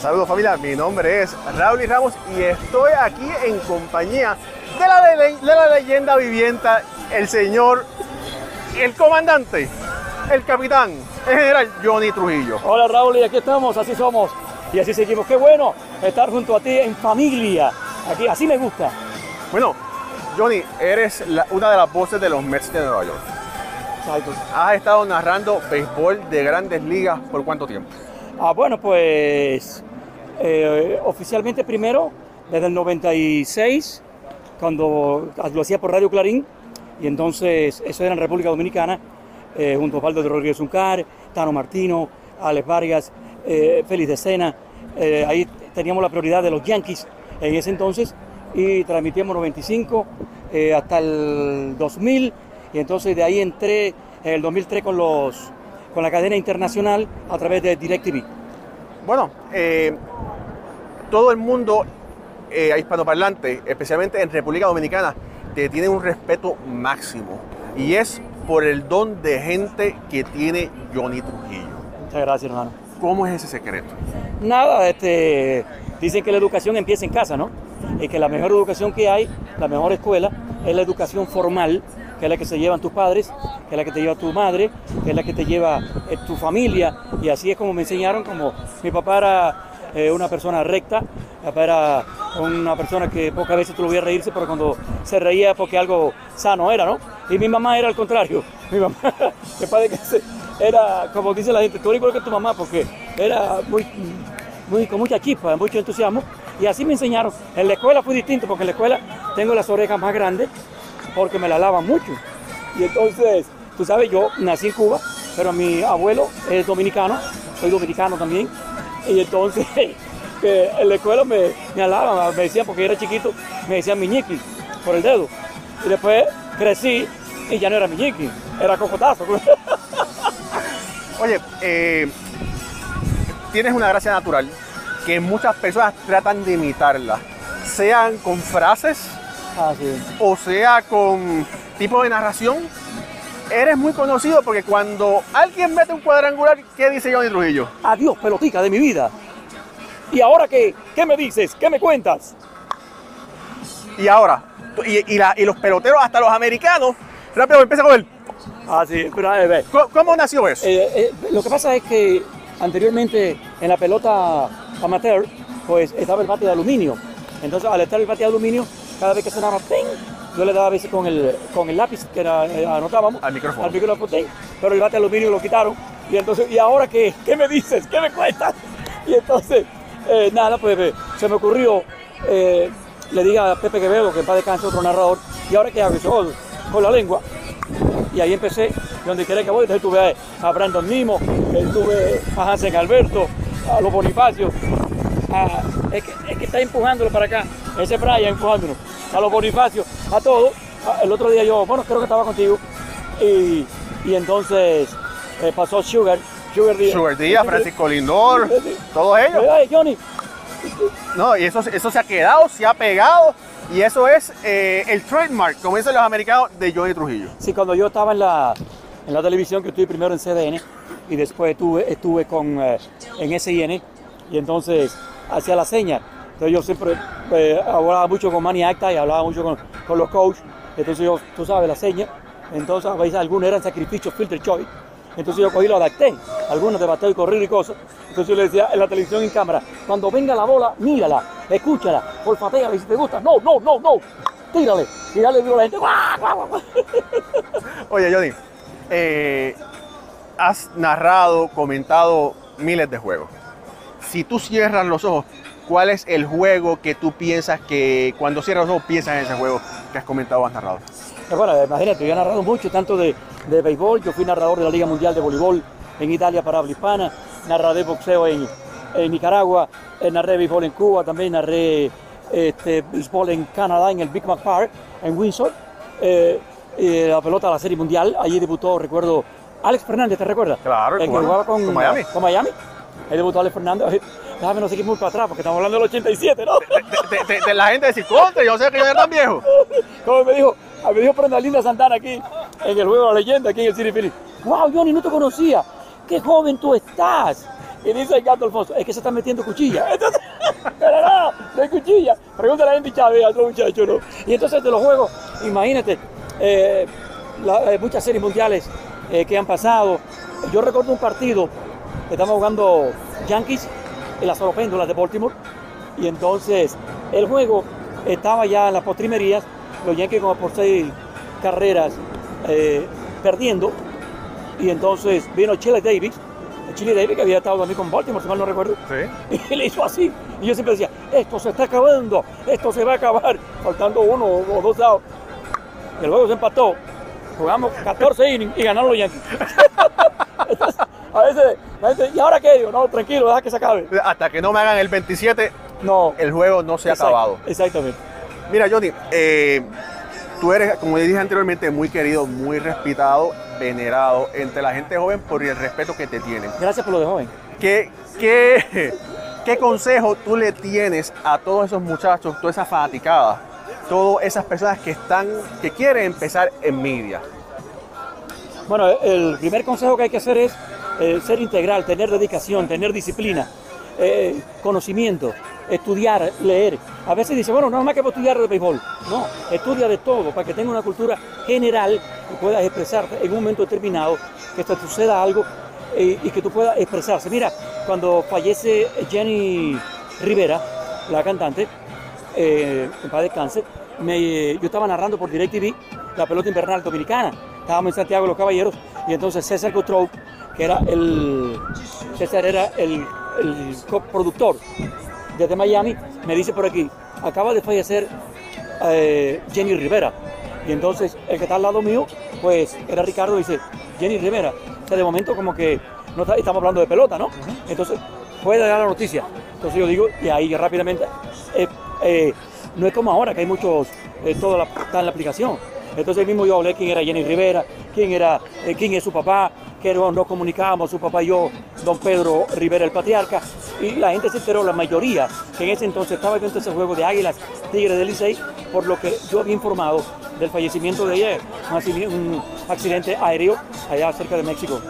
Saludos familia, mi nombre es Raúl y Ramos y estoy aquí en compañía de la, de, de la leyenda vivienta, el señor, el comandante, el capitán, el general Johnny Trujillo. Hola Raúl, y aquí estamos, así somos y así seguimos. Qué bueno estar junto a ti en familia. Aquí, así me gusta. Bueno, Johnny, eres la- una de las voces de los Mets de Nueva York. Exacto. Has estado narrando béisbol de grandes ligas por cuánto tiempo? Ah, bueno, pues eh, oficialmente primero, desde el 96, cuando lo hacía por Radio Clarín, y entonces eso era en República Dominicana, eh, junto a Osvaldo de Rodríguez Uncar, Tano Martino, Alex Vargas, eh, Félix de Sena. Eh, ahí teníamos la prioridad de los Yankees en ese entonces y transmitíamos 95 eh, hasta el 2000 y entonces de ahí entré en el 2003 con los con la cadena internacional a través de DirecTV. Bueno, eh, todo el mundo eh, hispanoparlante, especialmente en República Dominicana, te tiene un respeto máximo. Y es por el don de gente que tiene Johnny Trujillo. Muchas gracias, hermano. ¿Cómo es ese secreto? Nada, este, dicen que la educación empieza en casa, ¿no? Y que la mejor educación que hay, la mejor escuela, es la educación formal, que es la que se llevan tus padres, que es la que te lleva tu madre, que es la que te lleva eh, tu familia. Y así es como me enseñaron, como mi papá era eh, una persona recta, mi papá era una persona que pocas veces tú lo veías reírse, pero cuando se reía porque algo sano era, ¿no? Y mi mamá era al contrario. Mi mamá, padre que se- era, como dice la gente, tú eres igual que tu mamá, porque era muy, muy, con mucha chispa, mucho entusiasmo. Y así me enseñaron. En la escuela fue distinto, porque en la escuela tengo las orejas más grandes, porque me la lavan mucho. Y entonces, tú sabes, yo nací en Cuba, pero mi abuelo es dominicano, soy dominicano también. Y entonces, que en la escuela me, me alaban, me decían, porque era chiquito, me decían miñiqui por el dedo. Y después crecí y ya no era miñiqui, era cocotazo. Oye, eh, tienes una gracia natural que muchas personas tratan de imitarla, sean con frases Ah, sí. o sea con tipo de narración. Eres muy conocido porque cuando alguien mete un cuadrangular, ¿qué dice Johnny Trujillo? Adiós, pelotica de mi vida. ¿Y ahora qué? ¿Qué me dices? ¿Qué me cuentas? Y ahora, y, y la- y los peloteros, hasta los americanos, rápido empieza con él. Ah, sí, pero a ver, ¿Cómo, cómo nació eso? Eh, eh, lo que pasa es que anteriormente en la pelota amateur, pues estaba el bate de aluminio. Entonces, al estar el bate de aluminio, cada vez que sonaba ¡ting! yo le daba a veces con el, con el lápiz que era- eh, anotábamos. Al micrófono. Al micrófono ¡ting! pero el bate de aluminio lo quitaron. Y entonces, ¿y ahora qué? ¿Qué me dices? ¿Qué me cuentas? Y entonces, eh, nada, pues eh, se me ocurrió, le diga a Pepe Quevedo, que en paz descanse otro narrador, ¿y ahora qué hago? Y dice, "Oh, con la lengua. Y ahí empecé, donde quiera que voy, entonces tuve a, Brandon Nimo, tuve a Hansen Alberto, a los Bonifacios, a- es, que, es que está empujándolo para acá, ese Brian empujándolo, a los Bonifacios, a todos. A- El otro día yo, bueno, creo que estaba contigo, y, y entonces eh, pasó Sugar, Sugar Díaz. Sugar Díaz, Francisco Lindor, todos ellos. Ay, Johnny, No, y eso, eso se ha quedado, se ha pegado. Y eso es eh, el trademark, como dicen los americanos, de Johnny Trujillo. Sí, cuando yo estaba en la, en la televisión, que estuve primero en CDN y después estuve, estuve con, eh, en SIN y entonces hacía la seña. Entonces yo siempre eh, hablaba mucho con Manny Acta y hablaba mucho con, los coaches. Entonces yo, tú sabes, la seña. Entonces a veces algunos eran sacrificios, filter choice. Entonces yo cogí lo adapté, algunos de bateo y correr y cosas. Entonces yo le decía en la televisión en cámara, cuando venga la bola, mírala, escúchala, olfateala y si te gusta, no, no, no, no, tírale. Y a la gente. Oye, Johnny, eh, has narrado, comentado miles de juegos. Si tú cierras los ojos, ¿cuál es el juego que tú piensas que cuando cierras los ojos piensas en ese juego que has comentado o has narrado? Eh, Bueno, imagínate, yo he narrado mucho, tanto de, de béisbol, yo fui narrador de la Liga Mundial de Voleibol en Italia para habla hispana, narré boxeo en, en Nicaragua, eh, narré béisbol en Cuba, también narré este, béisbol en Canadá, en el Big Mac Park, en Windsor, eh, eh, la pelota de la Serie Mundial, allí debutó, recuerdo, Alex Fernández, ¿te recuerdas? Claro, el que jugaba con, con Miami. Con Miami. Ahí debutó Alex Fernández. Déjame no seguir muy para atrás porque estamos hablando del 87, ¿no? De, de- de la gente decir, contra, yo sé que yo era tan viejo. Como me dijo, me dijo Prenda Linda Santana aquí en el juego de la leyenda, aquí en el City Phillies. Wow, Johnny, no te conocía. Qué joven tú estás. Y dice el gato Alfonso, es que se está metiendo cuchilla. Entonces, pero no, no hay cuchilla. Pregúntale a Andy Chávez, a otro muchacho, ¿no? Y entonces de los juegos, imagínate, eh, la- eh, muchas series mundiales eh, que han pasado. Yo recuerdo un partido que estamos jugando Yankees en las Oropéndolas de Baltimore. Y entonces el juego estaba ya en las postrimerías, los Yankees como por seis carreras eh, perdiendo. Y entonces vino Chile Davis, Chile Davis que había estado también con Baltimore, si mal no recuerdo, Sí. y le hizo así. Y yo siempre decía, esto se está acabando, esto se va a acabar, faltando uno o dos dados. Y el juego se empató, jugamos 14 innings y ganaron los Yankees. Entonces, a veces la gente, ¿y ahora qué? Digo, no, tranquilo, deja que se acabe. Hasta que no me hagan el 27, No. el juego no se ha Exacto, acabado. Exactamente. Mira, Johnny, eh, tú eres, como dije anteriormente, muy querido, muy respetado, venerado entre la gente joven por el respeto que te tienen. Gracias por lo de joven. ¿Qué, qué, qué consejo tú le tienes a todos esos muchachos, toda esa fanaticada, todas esas personas que están, que quieren empezar en media? Bueno, el primer consejo que hay que hacer es eh, ser integral, tener dedicación, tener disciplina, eh, conocimiento, estudiar, leer. A veces dice, bueno, no más que para estudiar de béisbol. No, estudia de todo para que tenga una cultura general y puedas expresarte en un momento determinado, que te suceda algo eh, y que tú puedas expresarse. Mira, cuando fallece Jenny Rivera, la cantante, eh, en paz descanse, yo estaba narrando por DirecTV la pelota invernal dominicana. Estábamos en Santiago de los Caballeros y entonces César Gottro, que era el, César era el, el coproductor desde Miami, me dice por aquí, acaba de fallecer eh, Jenny Rivera. Y entonces el que está al lado mío, pues era Ricardo, dice, Jenny Rivera. O sea, de momento como que no está- estamos hablando de pelota, ¿no? Entonces puede dar la noticia. Entonces yo digo, y ahí rápidamente, eh, eh, no es como ahora que hay muchos, todo la- está en la aplicación. Entonces ahí mismo yo hablé quién era Jenny Rivera, quién era, quién es su papá, que no- nos comunicábamos, su papá y yo, don Pedro Rivera el patriarca, y la gente se enteró, la mayoría, que en ese entonces estaba viendo ese juego de Águilas Tigres del Licey, por lo que yo había informado del fallecimiento de accidente, un accidente aéreo allá cerca de México.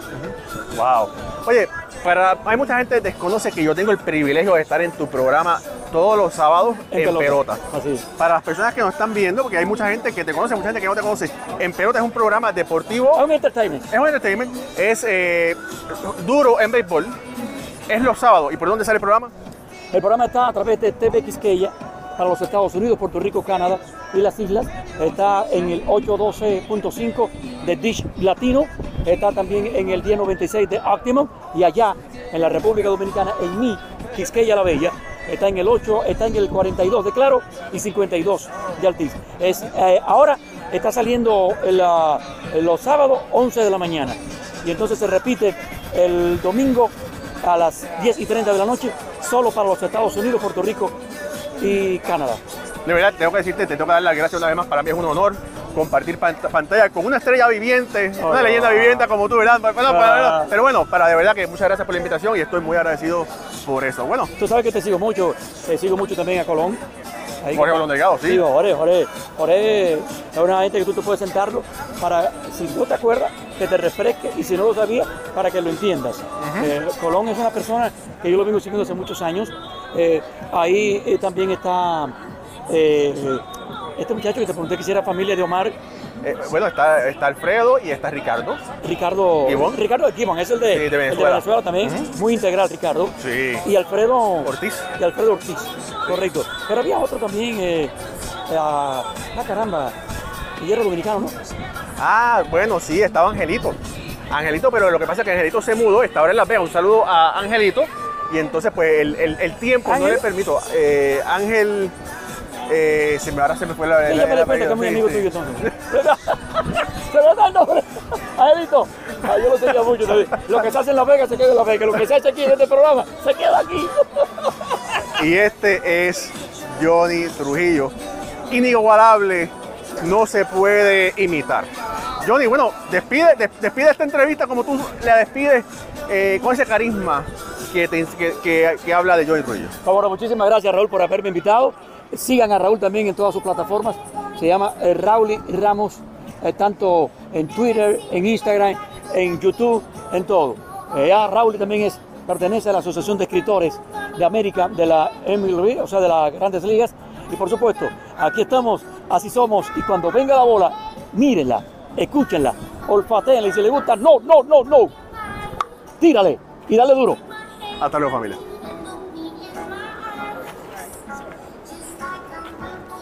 Wow. Oye, para, hay mucha gente que desconoce que yo tengo el privilegio de estar en tu programa todos los sábados en, pelota. Así es. Para las personas que nos están viendo, porque hay mucha gente que te conoce, mucha gente que no te conoce, En Pelota es un programa deportivo Es un entertainment. Es un entertainment, es eh, duro en béisbol, es los sábados. ¿Y por dónde sale el programa? El programa está a través de TV Quisqueya para los Estados Unidos, Puerto Rico, Canadá y las islas. Está en el 812.5 de Dish Latino. Está también en el 1096 de Optimum. Y allá en la República Dominicana, en mi Quisqueya la Bella, está en el 8, está en el 42 de Claro y 52 de Altiz. Es, eh, ahora está saliendo ah, los sábados 11 de la mañana. Y entonces se repite el domingo a las 10 y 30 de la noche, solo para los Estados Unidos, Puerto Rico y Canadá. De verdad, tengo que decirte, te tengo que dar las gracias una vez más. Para mí es un honor compartir pant- pantalla con una estrella viviente, una leyenda viviente como tú, ¿verdad? Bueno, para- Ah. pero bueno, para de verdad que muchas gracias por la invitación y estoy muy agradecido por eso. Bueno, Tú sabes que te sigo mucho, te sigo mucho también a Colón. Ahí Jorge Colón Delgado, sí. Sí, Jorge, Jorge, Jorge es una gente que tú te puedes sentarlo para, si no te acuerdas, que te refresque y si no lo sabías, para que lo entiendas. Eh, Colón es una persona que yo lo vengo siguiendo hace muchos años. Eh, ahí eh, también está eh, este muchacho que te pregunté que si era familia de Omar, Eh, bueno, está, está Alfredo y está Ricardo. Ricardo ¿Gibbon? Ricardo Gibbon, es el de, Sí, de el de Venezuela. También, muy integral Ricardo. Sí. Y Alfredo Ortiz. Y Alfredo Ortiz, correcto. Pero había otro también, eh, ah, ah, caramba, era dominicano, ¿no? Ah, bueno, sí, estaba Angelito. Angelito, pero lo que pasa es que Angelito se mudó, está ahora en Las Vegas. Un saludo a Angelito. Y entonces, pues, el, el- el tiempo no le permito. Eh, Ángel, eh, se me, ahora se me fue la... Sí, la- me la- que es muy sí, amigo sí. tuyo entonces. se me da el nombre. Angelito, ah, yo lo seguía mucho también. Lo que se hace en La Vega se queda en La Vega. Lo que se hace aquí en este programa se queda aquí. Y este es Johnny Trujillo. Inigualable, no se puede imitar. Johnny, bueno, despide, des- despide esta entrevista como tú la despides eh, con ese carisma que, te- que- que- que habla de Johnny Trujillo. Bueno, muchísimas gracias Raúl por haberme invitado. Sigan a Raúl también en todas sus plataformas. Se llama eh, Raúl Ramos, eh, tanto en Twitter, en Instagram, en YouTube, en todo. Eh, ya Raúl también es pertenece a la Asociación de Escritores de América, de la MLB, o sea, de las grandes ligas. Y por supuesto, aquí estamos, así somos. Y cuando venga la bola, mírenla, escúchenla, olfateenla y si les gusta, no, no, no, no. Tírale y dale duro. Hasta luego familia.